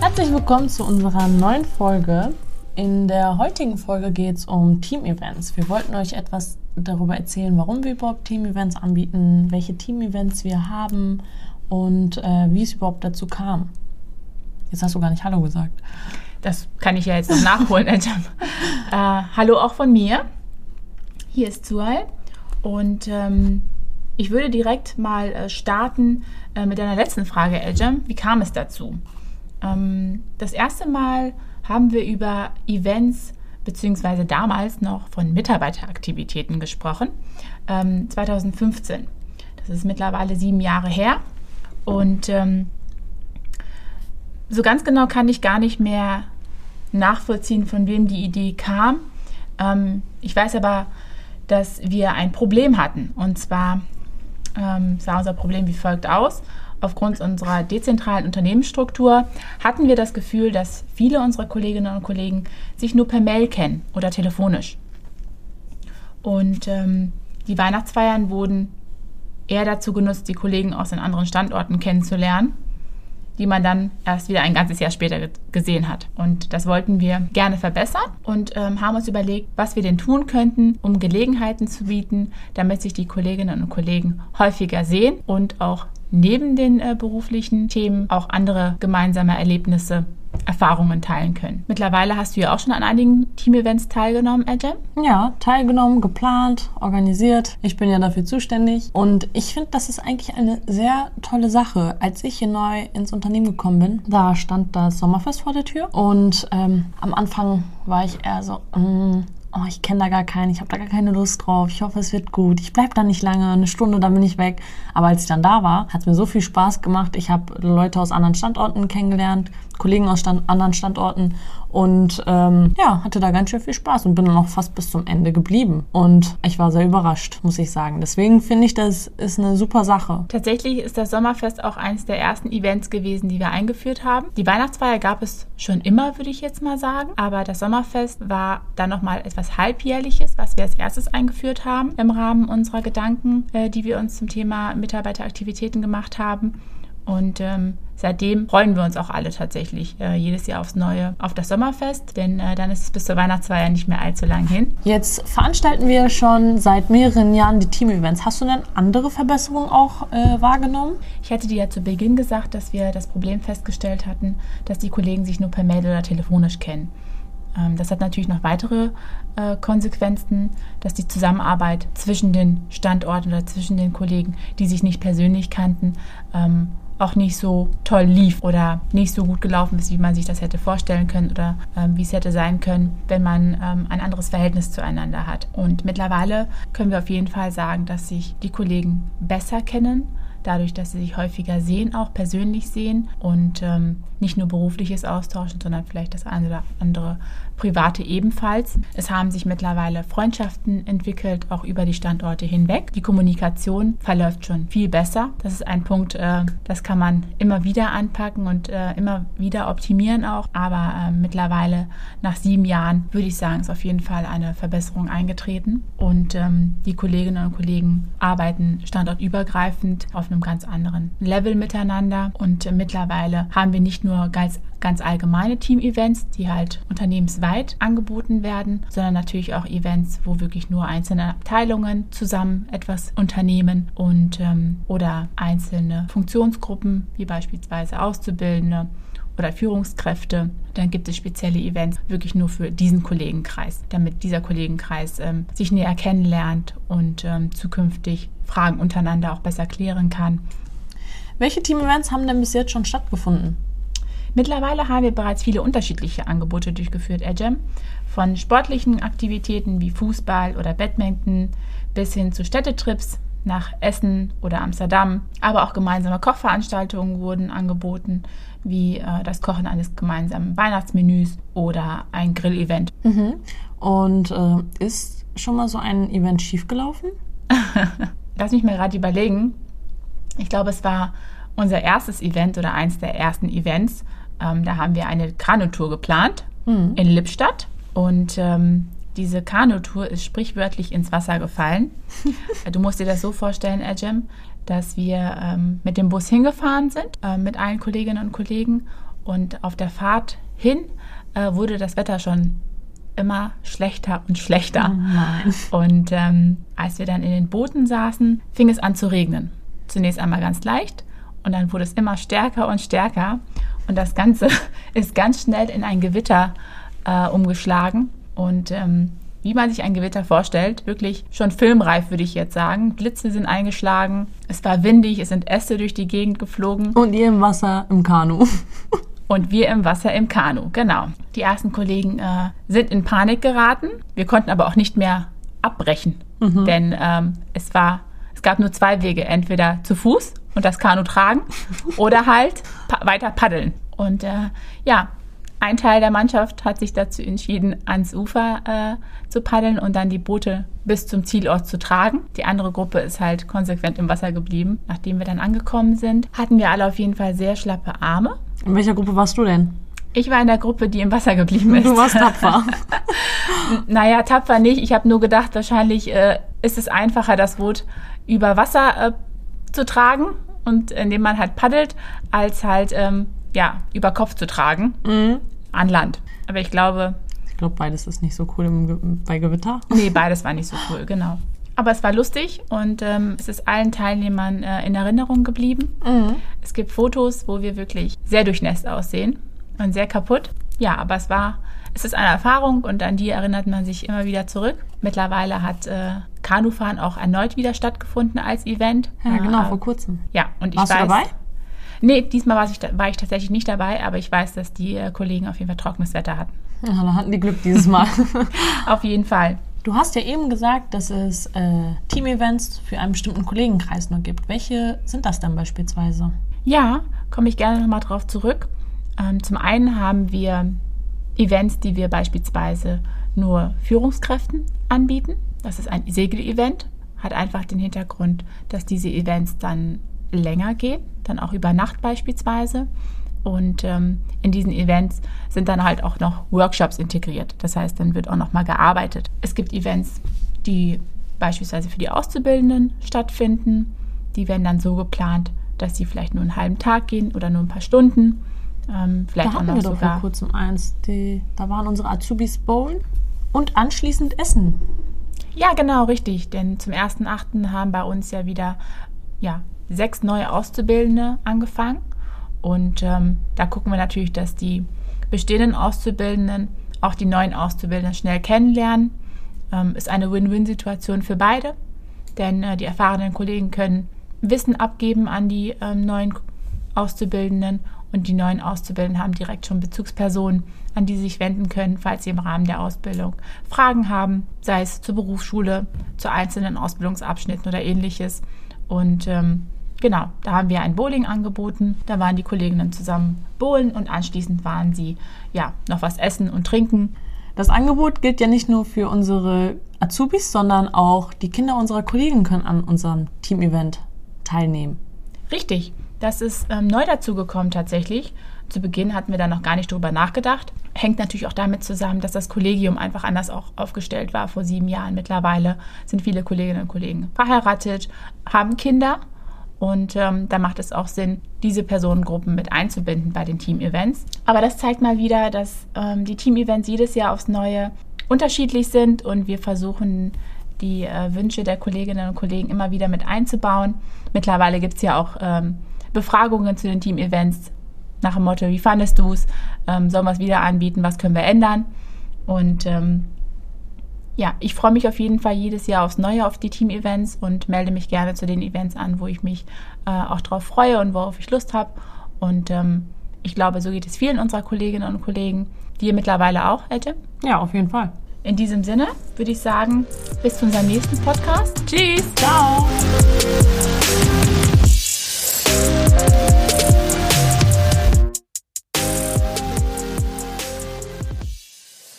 Herzlich willkommen zu unserer neuen Folge. In der heutigen Folge geht es um Team-Events. Wir wollten euch etwas darüber erzählen, warum wir überhaupt Team-Events anbieten, welche Team-Events wir haben und äh, wie es überhaupt dazu kam. Jetzt hast du gar nicht Hallo gesagt. Das kann ich ja jetzt noch nachholen, äh, Hallo auch von mir. Hier ist Zuhal und ähm, ich würde direkt mal äh, starten äh, mit deiner letzten Frage, Ejam. Wie kam es dazu? Ähm, das erste Mal haben wir über Events beziehungsweise damals noch von Mitarbeiteraktivitäten gesprochen, ähm, 2015. Das ist mittlerweile sieben Jahre her und ähm, so ganz genau kann ich gar nicht mehr nachvollziehen, von wem die Idee kam. Ähm, ich weiß aber, dass wir ein Problem hatten. Und zwar ähm, sah unser Problem wie folgt aus. Aufgrund unserer dezentralen Unternehmensstruktur hatten wir das Gefühl, dass viele unserer Kolleginnen und Kollegen sich nur per Mail kennen oder telefonisch. Und ähm, die Weihnachtsfeiern wurden eher dazu genutzt, die Kollegen aus den anderen Standorten kennenzulernen, die man dann erst wieder ein ganzes Jahr später gesehen hat. Und das wollten wir gerne verbessern und ähm, haben uns überlegt, was wir denn tun könnten, um Gelegenheiten zu bieten, damit sich die Kolleginnen und Kollegen häufiger sehen und auch neben den äh, beruflichen Themen auch andere gemeinsame Erlebnisse Erfahrungen teilen können. Mittlerweile hast du ja auch schon an einigen Team-Events teilgenommen, Ajam? Ja, teilgenommen, geplant, organisiert. Ich bin ja dafür zuständig und ich finde, das ist eigentlich eine sehr tolle Sache. Als ich hier neu ins Unternehmen gekommen bin, da stand das Sommerfest vor der Tür und ähm, am Anfang war ich eher so, mm, oh, ich kenne da gar keinen, ich habe da gar keine Lust drauf, ich hoffe, es wird gut, ich bleibe da nicht lange, eine Stunde, dann bin ich weg. Aber als ich dann da war, hat es mir so viel Spaß gemacht. Ich habe Leute aus anderen Standorten kennengelernt, Kollegen aus Stand anderen Standorten und ähm, ja, hatte da ganz schön viel Spaß und bin dann auch fast bis zum Ende geblieben. Und ich war sehr überrascht, muss ich sagen. Deswegen finde ich, das ist eine super Sache. Tatsächlich ist das Sommerfest auch eines der ersten Events gewesen, die wir eingeführt haben. Die Weihnachtsfeier gab es schon immer, würde ich jetzt mal sagen. Aber das Sommerfest war dann nochmal etwas halbjährliches, was wir als erstes eingeführt haben im Rahmen unserer Gedanken, äh, die wir uns zum Thema Mitarbeiteraktivitäten gemacht haben. Und ähm, seitdem freuen wir uns auch alle tatsächlich äh, jedes Jahr aufs Neue auf das Sommerfest, denn äh, dann ist es bis zur Weihnachtsfeier nicht mehr allzu lang hin. Jetzt veranstalten wir schon seit mehreren Jahren die Team-Events. Hast du denn andere Verbesserungen auch äh, wahrgenommen? Ich hatte dir ja zu Beginn gesagt, dass wir das Problem festgestellt hatten, dass die Kollegen sich nur per Mail oder telefonisch kennen. Ähm, das hat natürlich noch weitere äh, Konsequenzen, dass die Zusammenarbeit zwischen den Standorten oder zwischen den Kollegen, die sich nicht persönlich kannten, ähm, auch nicht so toll lief oder nicht so gut gelaufen ist, wie man sich das hätte vorstellen können oder ähm, wie es hätte sein können, wenn man ähm, ein anderes Verhältnis zueinander hat. Und mittlerweile können wir auf jeden Fall sagen, dass sich die Kollegen besser kennen, dadurch, dass sie sich häufiger sehen, auch persönlich sehen und ähm, nicht nur berufliches austauschen, sondern vielleicht das eine oder andere private ebenfalls. Es haben sich mittlerweile Freundschaften entwickelt, auch über die Standorte hinweg. Die Kommunikation verläuft schon viel besser. Das ist ein Punkt, äh, das kann man immer wieder anpacken und äh, immer wieder optimieren auch. Aber äh, mittlerweile nach sieben Jahren würde ich sagen, ist auf jeden Fall eine Verbesserung eingetreten. Und ähm, die Kolleginnen und Kollegen arbeiten standortübergreifend auf einem ganz anderen Level miteinander. Und äh, mittlerweile haben wir nicht nur ganz ganz allgemeine Team-Events, die halt unternehmensweit angeboten werden, sondern natürlich auch Events, wo wirklich nur einzelne Abteilungen zusammen etwas unternehmen und ähm, oder einzelne Funktionsgruppen, wie beispielsweise Auszubildende oder Führungskräfte. Dann gibt es spezielle Events wirklich nur für diesen Kollegenkreis, damit dieser Kollegenkreis ähm, sich näher kennenlernt und ähm, zukünftig Fragen untereinander auch besser klären kann. Welche Team-Events haben denn bis jetzt schon stattgefunden? Mittlerweile haben wir bereits viele unterschiedliche Angebote durchgeführt, Edgem. Von sportlichen Aktivitäten wie Fußball oder Badminton bis hin zu Städtetrips nach Essen oder Amsterdam. Aber auch gemeinsame Kochveranstaltungen wurden angeboten, wie äh, das Kochen eines gemeinsamen Weihnachtsmenüs oder ein Grillevent. Mhm. Und äh, ist schon mal so ein Event schiefgelaufen? Lass mich mal gerade überlegen. Ich glaube, es war unser erstes Event oder eins der ersten Events, ähm, da haben wir eine Kanutour geplant mhm. in Lippstadt und ähm, diese Kanutour ist sprichwörtlich ins Wasser gefallen. du musst dir das so vorstellen, Ajem, dass wir ähm, mit dem Bus hingefahren sind, äh, mit allen Kolleginnen und Kollegen. Und auf der Fahrt hin äh, wurde das Wetter schon immer schlechter und schlechter. Oh und ähm, als wir dann in den Booten saßen, fing es an zu regnen. Zunächst einmal ganz leicht und dann wurde es immer stärker und stärker. Und das Ganze ist ganz schnell in ein Gewitter äh, umgeschlagen. Und ähm, wie man sich ein Gewitter vorstellt, wirklich schon filmreif, würde ich jetzt sagen. Blitze sind eingeschlagen, es war windig, es sind Äste durch die Gegend geflogen. Und ihr im Wasser im Kanu. Und wir im Wasser im Kanu, genau. Die ersten Kollegen äh, sind in Panik geraten. Wir konnten aber auch nicht mehr abbrechen, mhm. denn ähm, es war, es gab nur zwei Wege, entweder zu Fuß und das Kanu tragen oder halt pa weiter paddeln. Und äh, ja, ein Teil der Mannschaft hat sich dazu entschieden, ans Ufer äh, zu paddeln und dann die Boote bis zum Zielort zu tragen. Die andere Gruppe ist halt konsequent im Wasser geblieben. Nachdem wir dann angekommen sind, hatten wir alle auf jeden Fall sehr schlappe Arme. In welcher Gruppe warst du denn? Ich war in der Gruppe, die im Wasser geblieben ist. Du warst tapfer. naja, tapfer nicht. Ich habe nur gedacht, wahrscheinlich äh, ist es einfacher, das Boot über Wasser äh, zu tragen und indem man halt paddelt, als halt ähm, ja, über Kopf zu tragen mhm. an Land. Aber ich glaube. Ich glaube, beides ist nicht so cool im, bei Gewitter. Nee, beides war nicht so cool, genau. Aber es war lustig und ähm, es ist allen Teilnehmern äh, in Erinnerung geblieben. Mhm. Es gibt Fotos, wo wir wirklich sehr durchnässt aussehen und sehr kaputt. Ja, aber es war, es ist eine Erfahrung und an die erinnert man sich immer wieder zurück. Mittlerweile hat äh, Kanufahren auch erneut wieder stattgefunden als Event. Ja, genau, äh, vor kurzem. Ja, und ich Warst weiß. Du dabei? Nee, diesmal war ich, war ich tatsächlich nicht dabei, aber ich weiß, dass die äh, Kollegen auf jeden Fall trockenes Wetter hatten. Ja, da hatten die Glück dieses Mal. auf jeden Fall. Du hast ja eben gesagt, dass es äh, Team-Events für einen bestimmten Kollegenkreis nur gibt. Welche sind das denn beispielsweise? Ja, komme ich gerne nochmal drauf zurück. Ähm, zum einen haben wir Events, die wir beispielsweise nur Führungskräften anbieten. Das ist ein Segel-Event, hat einfach den Hintergrund, dass diese Events dann länger gehen, dann auch über Nacht beispielsweise. Und ähm, in diesen Events sind dann halt auch noch Workshops integriert. Das heißt, dann wird auch noch mal gearbeitet. Es gibt Events, die beispielsweise für die Auszubildenden stattfinden. Die werden dann so geplant, dass sie vielleicht nur einen halben Tag gehen oder nur ein paar Stunden. Ähm, vielleicht da auch noch wir. Doch vor kurzem eins. Die, da waren unsere Azubis bowlen und anschließend essen. Ja, genau, richtig. Denn zum 1.8. haben bei uns ja wieder ja, sechs neue Auszubildende angefangen. Und ähm, da gucken wir natürlich, dass die bestehenden Auszubildenden auch die neuen Auszubildenden schnell kennenlernen. Ähm, ist eine Win-Win-Situation für beide, denn äh, die erfahrenen Kollegen können Wissen abgeben an die ähm, neuen Auszubildenden und die neuen Auszubildenden haben direkt schon Bezugspersonen, an die sie sich wenden können, falls sie im Rahmen der Ausbildung Fragen haben, sei es zur Berufsschule, zu einzelnen Ausbildungsabschnitten oder ähnliches. Und ähm, Genau, da haben wir ein Bowling angeboten. Da waren die Kolleginnen zusammen bowlen und anschließend waren sie ja noch was essen und trinken. Das Angebot gilt ja nicht nur für unsere Azubis, sondern auch die Kinder unserer Kollegen können an unserem Team-Event teilnehmen. Richtig, das ist ähm, neu dazugekommen tatsächlich. Zu Beginn hatten wir da noch gar nicht drüber nachgedacht. Hängt natürlich auch damit zusammen, dass das Kollegium einfach anders auch aufgestellt war vor sieben Jahren. Mittlerweile sind viele Kolleginnen und Kollegen verheiratet, haben Kinder und ähm, da macht es auch Sinn, diese Personengruppen mit einzubinden bei den Team-Events. Aber das zeigt mal wieder, dass ähm, die Team-Events jedes Jahr aufs Neue unterschiedlich sind und wir versuchen, die äh, Wünsche der Kolleginnen und Kollegen immer wieder mit einzubauen. Mittlerweile gibt es ja auch ähm, Befragungen zu den Team-Events nach dem Motto, wie fandest du es? Ähm, sollen wir es wieder anbieten? Was können wir ändern? Und ähm, ja, ich freue mich auf jeden Fall jedes Jahr aufs Neue auf die Team-Events und melde mich gerne zu den Events an, wo ich mich äh, auch drauf freue und worauf ich Lust habe. Und ähm, ich glaube, so geht es vielen unserer Kolleginnen und Kollegen, die ihr mittlerweile auch hätte. Ja, auf jeden Fall. In diesem Sinne würde ich sagen, bis zu unserem nächsten Podcast. Tschüss. Ciao.